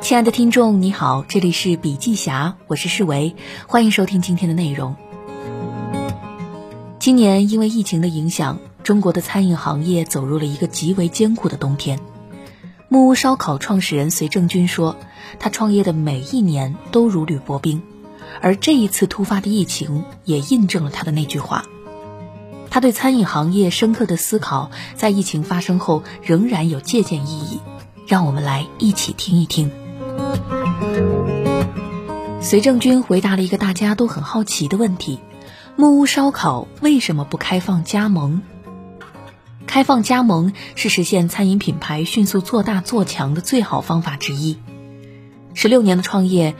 亲爱的听众，你好，这里是笔记侠，我是世维，欢迎收听今天的内容。今年因为疫情的影响，中国的餐饮行业走入了一个极为艰苦的冬天。木屋烧烤创始人隋正军说：“他创业的每一年都如履薄冰，而这一次突发的疫情也印证了他的那句话。他对餐饮行业深刻的思考，在疫情发生后仍然有借鉴意义。让我们来一起听一听。”隋正军回答了一个大家都很好奇的问题：木屋烧烤为什么不开放加盟？开放加盟是实现餐饮品牌迅速做大做强的最好方法之一。十六年的创业，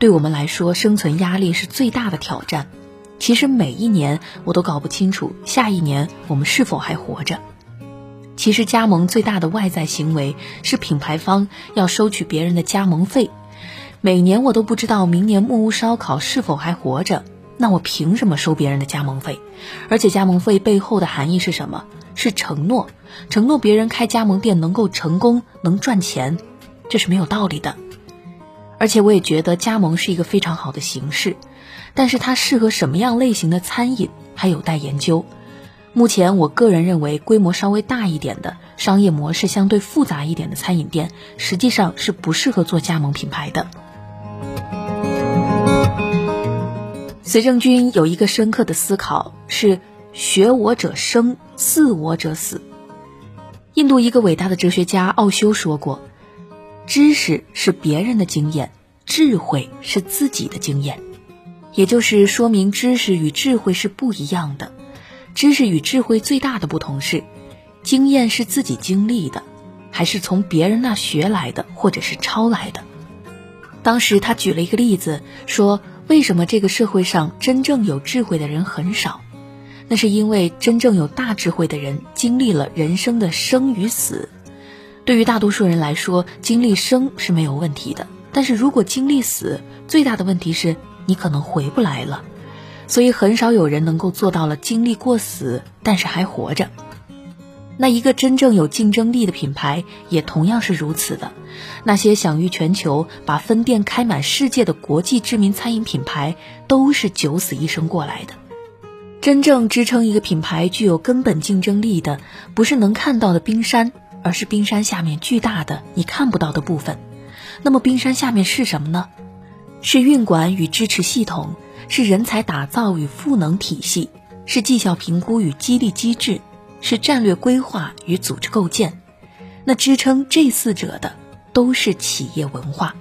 对我们来说，生存压力是最大的挑战。其实每一年我都搞不清楚下一年我们是否还活着。其实加盟最大的外在行为是品牌方要收取别人的加盟费。每年我都不知道明年木屋烧烤是否还活着，那我凭什么收别人的加盟费？而且加盟费背后的含义是什么？是承诺，承诺别人开加盟店能够成功，能赚钱，这是没有道理的。而且我也觉得加盟是一个非常好的形式，但是它适合什么样类型的餐饮还有待研究。目前我个人认为，规模稍微大一点的、商业模式相对复杂一点的餐饮店，实际上是不适合做加盟品牌的。隋正军有一个深刻的思考是。学我者生，似我者死。印度一个伟大的哲学家奥修说过：“知识是别人的经验，智慧是自己的经验。”也就是说明，知识与智慧是不一样的。知识与智慧最大的不同是，经验是自己经历的，还是从别人那学来的，或者是抄来的。当时他举了一个例子，说：“为什么这个社会上真正有智慧的人很少？”那是因为真正有大智慧的人经历了人生的生与死。对于大多数人来说，经历生是没有问题的，但是如果经历死，最大的问题是你可能回不来了。所以很少有人能够做到了经历过死，但是还活着。那一个真正有竞争力的品牌也同样是如此的。那些享誉全球、把分店开满世界的国际知名餐饮品牌，都是九死一生过来的。真正支撑一个品牌具有根本竞争力的，不是能看到的冰山，而是冰山下面巨大的你看不到的部分。那么冰山下面是什么呢？是运管与支持系统，是人才打造与赋能体系，是绩效评估与激励机制，是战略规划与组织构建。那支撑这四者的，都是企业文化。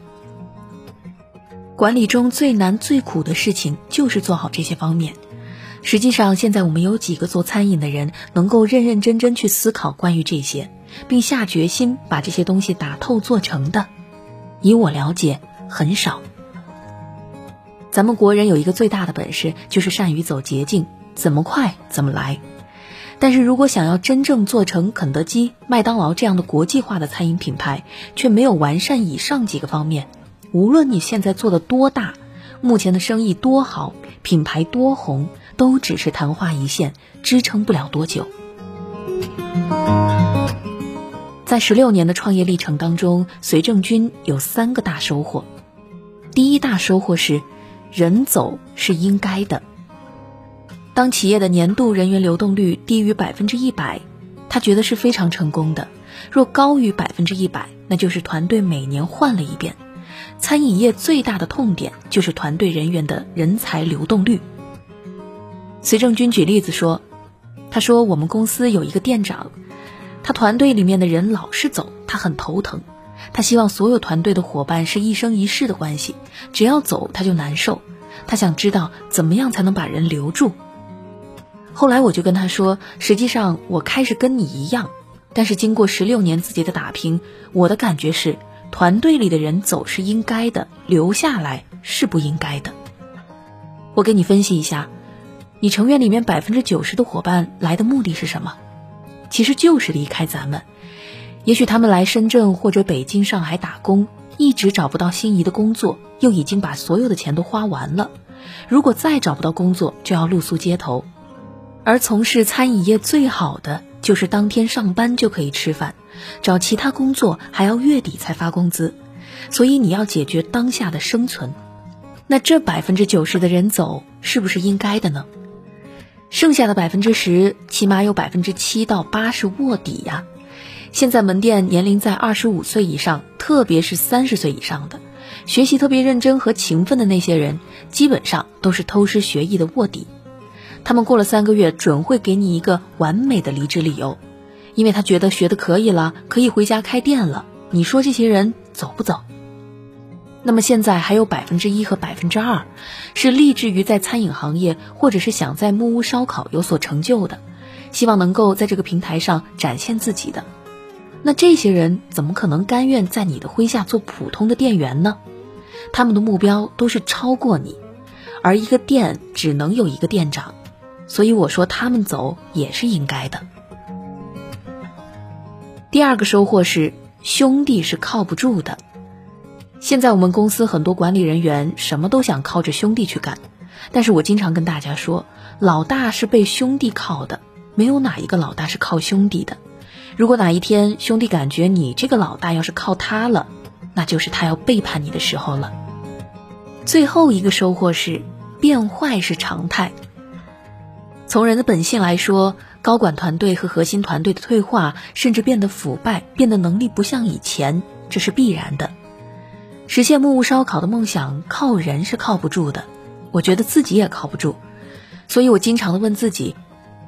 管理中最难最苦的事情，就是做好这些方面。实际上，现在我们有几个做餐饮的人能够认认真真去思考关于这些，并下决心把这些东西打透做成的？以我了解，很少。咱们国人有一个最大的本事，就是善于走捷径，怎么快怎么来。但是如果想要真正做成肯德基、麦当劳这样的国际化的餐饮品牌，却没有完善以上几个方面，无论你现在做的多大，目前的生意多好，品牌多红。都只是昙花一现，支撑不了多久。在十六年的创业历程当中，隋正军有三个大收获。第一大收获是，人走是应该的。当企业的年度人员流动率低于百分之一百，他觉得是非常成功的；若高于百分之一百，那就是团队每年换了一遍。餐饮业最大的痛点就是团队人员的人才流动率。隋正军举例子说：“他说我们公司有一个店长，他团队里面的人老是走，他很头疼。他希望所有团队的伙伴是一生一世的关系，只要走他就难受。他想知道怎么样才能把人留住。后来我就跟他说，实际上我开始跟你一样，但是经过十六年自己的打拼，我的感觉是，团队里的人走是应该的，留下来是不应该的。我给你分析一下。”你成员里面百分之九十的伙伴来的目的是什么？其实就是离开咱们。也许他们来深圳或者北京、上海打工，一直找不到心仪的工作，又已经把所有的钱都花完了。如果再找不到工作，就要露宿街头。而从事餐饮业最好的就是当天上班就可以吃饭，找其他工作还要月底才发工资，所以你要解决当下的生存。那这百分之九十的人走，是不是应该的呢？剩下的百分之十，起码有百分之七到八是卧底呀。现在门店年龄在二十五岁以上，特别是三十岁以上的，学习特别认真和勤奋的那些人，基本上都是偷师学艺的卧底。他们过了三个月，准会给你一个完美的离职理由，因为他觉得学的可以了，可以回家开店了。你说这些人走不走？那么现在还有百分之一和百分之二，是立志于在餐饮行业或者是想在木屋烧烤有所成就的，希望能够在这个平台上展现自己的。那这些人怎么可能甘愿在你的麾下做普通的店员呢？他们的目标都是超过你，而一个店只能有一个店长，所以我说他们走也是应该的。第二个收获是兄弟是靠不住的。现在我们公司很多管理人员什么都想靠着兄弟去干，但是我经常跟大家说，老大是被兄弟靠的，没有哪一个老大是靠兄弟的。如果哪一天兄弟感觉你这个老大要是靠他了，那就是他要背叛你的时候了。最后一个收获是，变坏是常态。从人的本性来说，高管团队和核心团队的退化，甚至变得腐败，变得能力不像以前，这是必然的。实现木屋烧烤的梦想，靠人是靠不住的。我觉得自己也靠不住，所以我经常的问自己：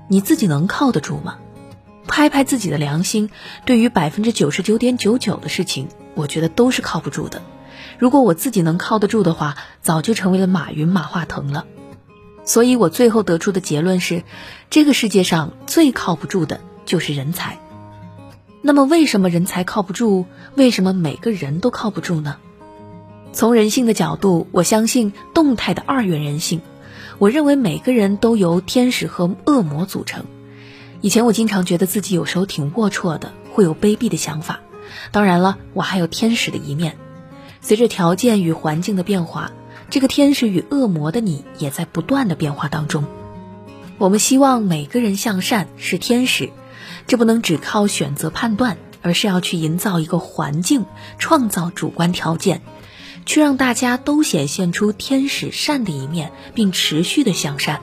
你自己能靠得住吗？拍拍自己的良心，对于百分之九十九点九九的事情，我觉得都是靠不住的。如果我自己能靠得住的话，早就成为了马云、马化腾了。所以我最后得出的结论是：这个世界上最靠不住的就是人才。那么，为什么人才靠不住？为什么每个人都靠不住呢？从人性的角度，我相信动态的二元人性。我认为每个人都由天使和恶魔组成。以前我经常觉得自己有时候挺龌龊的，会有卑鄙的想法。当然了，我还有天使的一面。随着条件与环境的变化，这个天使与恶魔的你也在不断的变化当中。我们希望每个人向善是天使，这不能只靠选择判断，而是要去营造一个环境，创造主观条件。去让大家都显现出天使善的一面，并持续的向善。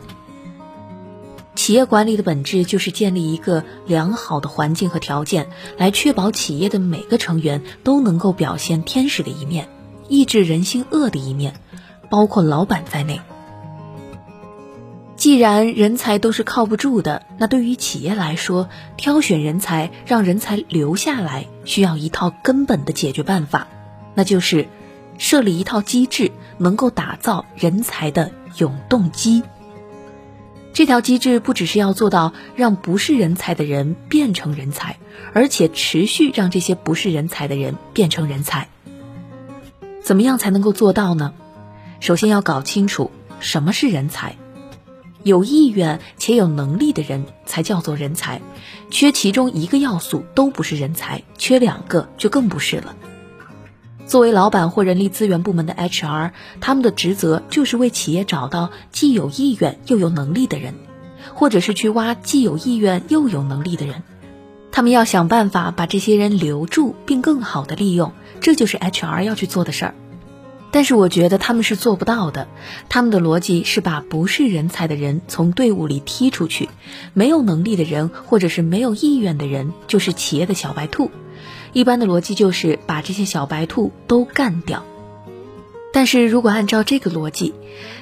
企业管理的本质就是建立一个良好的环境和条件，来确保企业的每个成员都能够表现天使的一面，抑制人心恶的一面，包括老板在内。既然人才都是靠不住的，那对于企业来说，挑选人才，让人才留下来，需要一套根本的解决办法，那就是。设立一套机制，能够打造人才的永动机。这条机制不只是要做到让不是人才的人变成人才，而且持续让这些不是人才的人变成人才。怎么样才能够做到呢？首先要搞清楚什么是人才。有意愿且有能力的人才叫做人才，缺其中一个要素都不是人才，缺两个就更不是了。作为老板或人力资源部门的 HR，他们的职责就是为企业找到既有意愿又有能力的人，或者是去挖既有意愿又有能力的人。他们要想办法把这些人留住，并更好的利用，这就是 HR 要去做的事儿。但是我觉得他们是做不到的。他们的逻辑是把不是人才的人从队伍里踢出去，没有能力的人或者是没有意愿的人，就是企业的小白兔。一般的逻辑就是把这些小白兔都干掉，但是如果按照这个逻辑，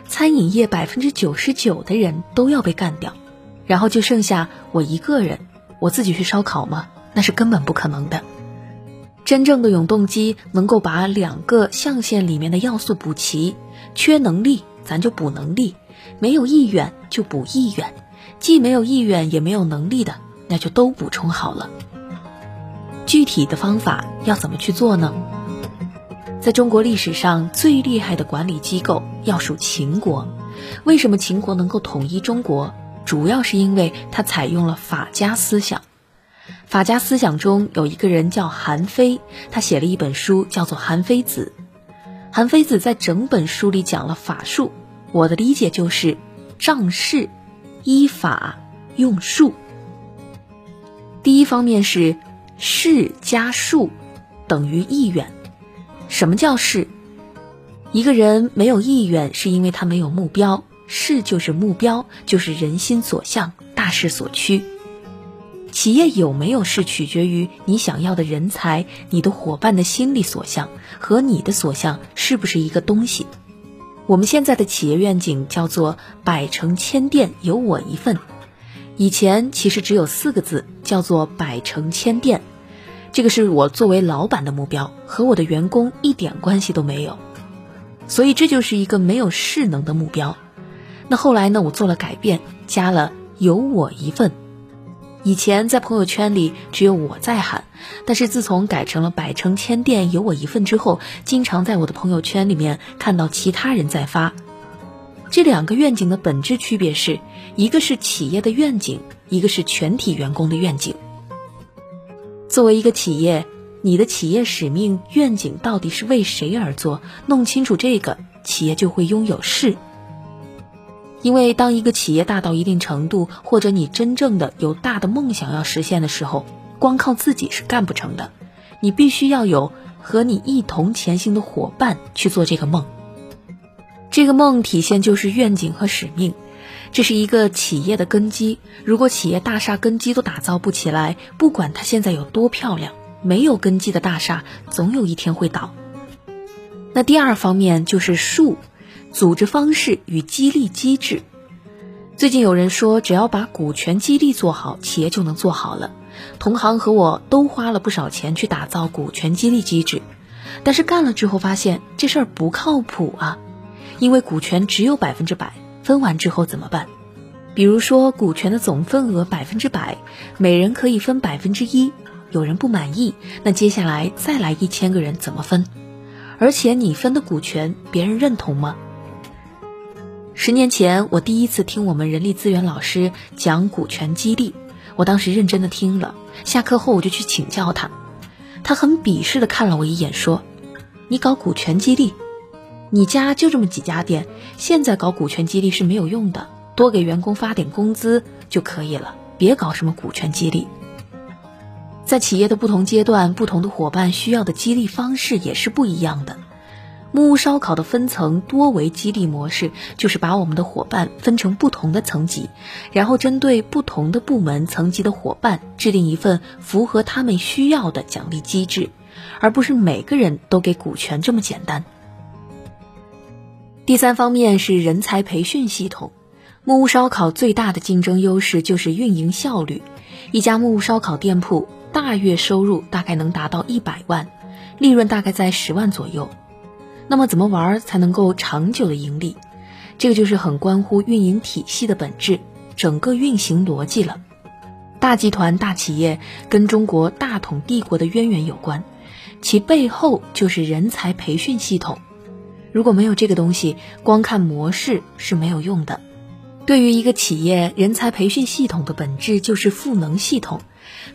餐饮业百分之九十九的人都要被干掉，然后就剩下我一个人，我自己去烧烤吗？那是根本不可能的。真正的永动机能够把两个象限里面的要素补齐，缺能力咱就补能力，没有意愿就补意愿，既没有意愿也没有能力的，那就都补充好了。具体的方法要怎么去做呢？在中国历史上最厉害的管理机构要数秦国。为什么秦国能够统一中国？主要是因为它采用了法家思想。法家思想中有一个人叫韩非，他写了一本书叫做《韩非子》。韩非子在整本书里讲了法术，我的理解就是仗势、依法、用术。第一方面是。事加数等于意愿。什么叫事？一个人没有意愿，是因为他没有目标。事就是目标，就是人心所向，大势所趋。企业有没有事，取决于你想要的人才、你的伙伴的心理所向和你的所向是不是一个东西。我们现在的企业愿景叫做“百城千店有我一份”，以前其实只有四个字，叫做“百城千店”。这个是我作为老板的目标，和我的员工一点关系都没有。所以这就是一个没有势能的目标。那后来呢？我做了改变，加了“有我一份”。以前在朋友圈里只有我在喊，但是自从改成了“百城千店有我一份”之后，经常在我的朋友圈里面看到其他人在发。这两个愿景的本质区别是一个是企业的愿景，一个是全体员工的愿景。作为一个企业。你的企业使命愿景到底是为谁而做？弄清楚这个，企业就会拥有势。因为当一个企业大到一定程度，或者你真正的有大的梦想要实现的时候，光靠自己是干不成的，你必须要有和你一同前行的伙伴去做这个梦。这个梦体现就是愿景和使命，这是一个企业的根基。如果企业大厦根基都打造不起来，不管它现在有多漂亮。没有根基的大厦，总有一天会倒。那第二方面就是术，组织方式与激励机制。最近有人说，只要把股权激励做好，企业就能做好了。同行和我都花了不少钱去打造股权激励机制，但是干了之后发现这事儿不靠谱啊，因为股权只有百分之百，分完之后怎么办？比如说股权的总份额百分之百，每人可以分百分之一。有人不满意，那接下来再来一千个人怎么分？而且你分的股权，别人认同吗？十年前，我第一次听我们人力资源老师讲股权激励，我当时认真的听了。下课后我就去请教他，他很鄙视的看了我一眼，说：“你搞股权激励，你家就这么几家店，现在搞股权激励是没有用的，多给员工发点工资就可以了，别搞什么股权激励。”在企业的不同阶段，不同的伙伴需要的激励方式也是不一样的。木屋烧烤的分层多维激励模式，就是把我们的伙伴分成不同的层级，然后针对不同的部门层级的伙伴，制定一份符合他们需要的奖励机制，而不是每个人都给股权这么简单。第三方面是人才培训系统。木屋烧烤最大的竞争优势就是运营效率，一家木屋烧烤店铺。大月收入大概能达到一百万，利润大概在十万左右。那么怎么玩才能够长久的盈利？这个就是很关乎运营体系的本质，整个运行逻辑了。大集团、大企业跟中国大统帝国的渊源有关，其背后就是人才培训系统。如果没有这个东西，光看模式是没有用的。对于一个企业，人才培训系统的本质就是赋能系统。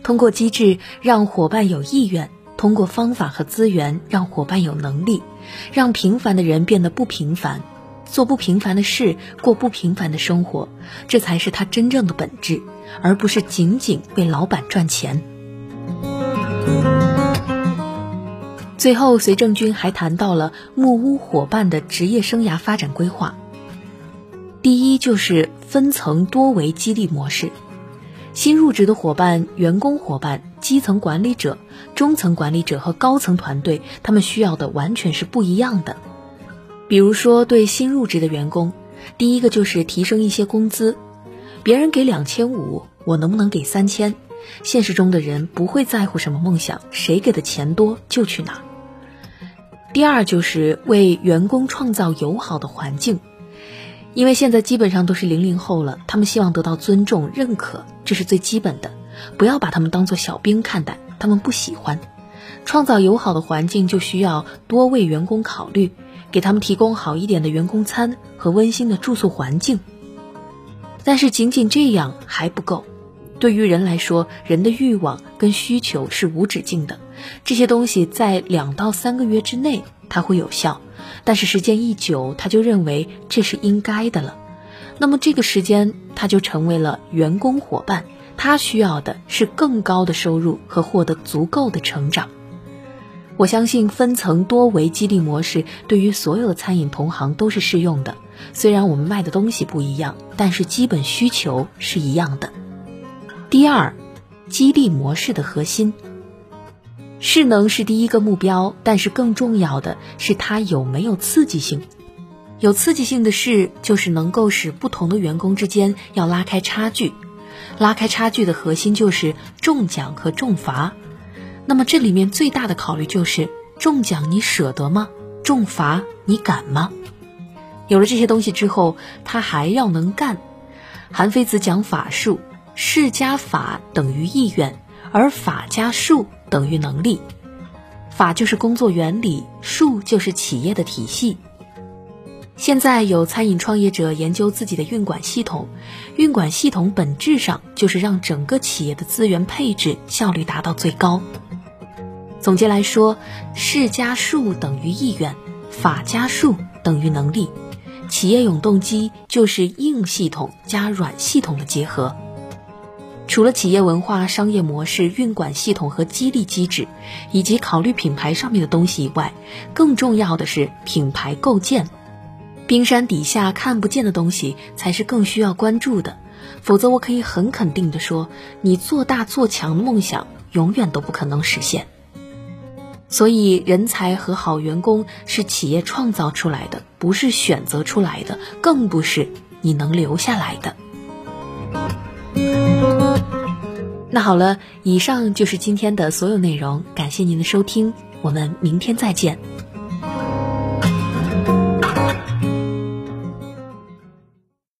通过机制让伙伴有意愿，通过方法和资源让伙伴有能力，让平凡的人变得不平凡，做不平凡的事，过不平凡的生活，这才是他真正的本质，而不是仅仅为老板赚钱。最后，隋正军还谈到了木屋伙伴的职业生涯发展规划。第一就是分层多维激励模式。新入职的伙伴、员工伙伴、基层管理者、中层管理者和高层团队，他们需要的完全是不一样的。比如说，对新入职的员工，第一个就是提升一些工资。别人给两千五，我能不能给三千？现实中的人不会在乎什么梦想，谁给的钱多就去哪。第二就是为员工创造友好的环境。因为现在基本上都是零零后了，他们希望得到尊重、认可，这是最基本的。不要把他们当做小兵看待，他们不喜欢。创造友好的环境，就需要多为员工考虑，给他们提供好一点的员工餐和温馨的住宿环境。但是仅仅这样还不够。对于人来说，人的欲望跟需求是无止境的，这些东西在两到三个月之内，它会有效。但是时间一久，他就认为这是应该的了，那么这个时间他就成为了员工伙伴，他需要的是更高的收入和获得足够的成长。我相信分层多维激励模式对于所有餐饮同行都是适用的。虽然我们卖的东西不一样，但是基本需求是一样的。第二，激励模式的核心，势能是第一个目标，但是更重要的是它有没有刺激性。有刺激性的事，就是能够使不同的员工之间要拉开差距。拉开差距的核心就是重奖和重罚。那么这里面最大的考虑就是中奖你舍得吗？重罚你敢吗？有了这些东西之后，他还要能干。韩非子讲法术，事加法等于意愿，而法加术等于能力。法就是工作原理，术就是企业的体系。现在有餐饮创业者研究自己的运管系统，运管系统本质上就是让整个企业的资源配置效率达到最高。总结来说，事加术等于意愿，法加术等于能力。企业永动机就是硬系统加软系统的结合。除了企业文化、商业模式、运管系统和激励机制，以及考虑品牌上面的东西以外，更重要的是品牌构建。冰山底下看不见的东西才是更需要关注的。否则，我可以很肯定的说，你做大做强的梦想永远都不可能实现。所以，人才和好员工是企业创造出来的，不是选择出来的，更不是你能留下来的。那好了，以上就是今天的所有内容，感谢您的收听，我们明天再见。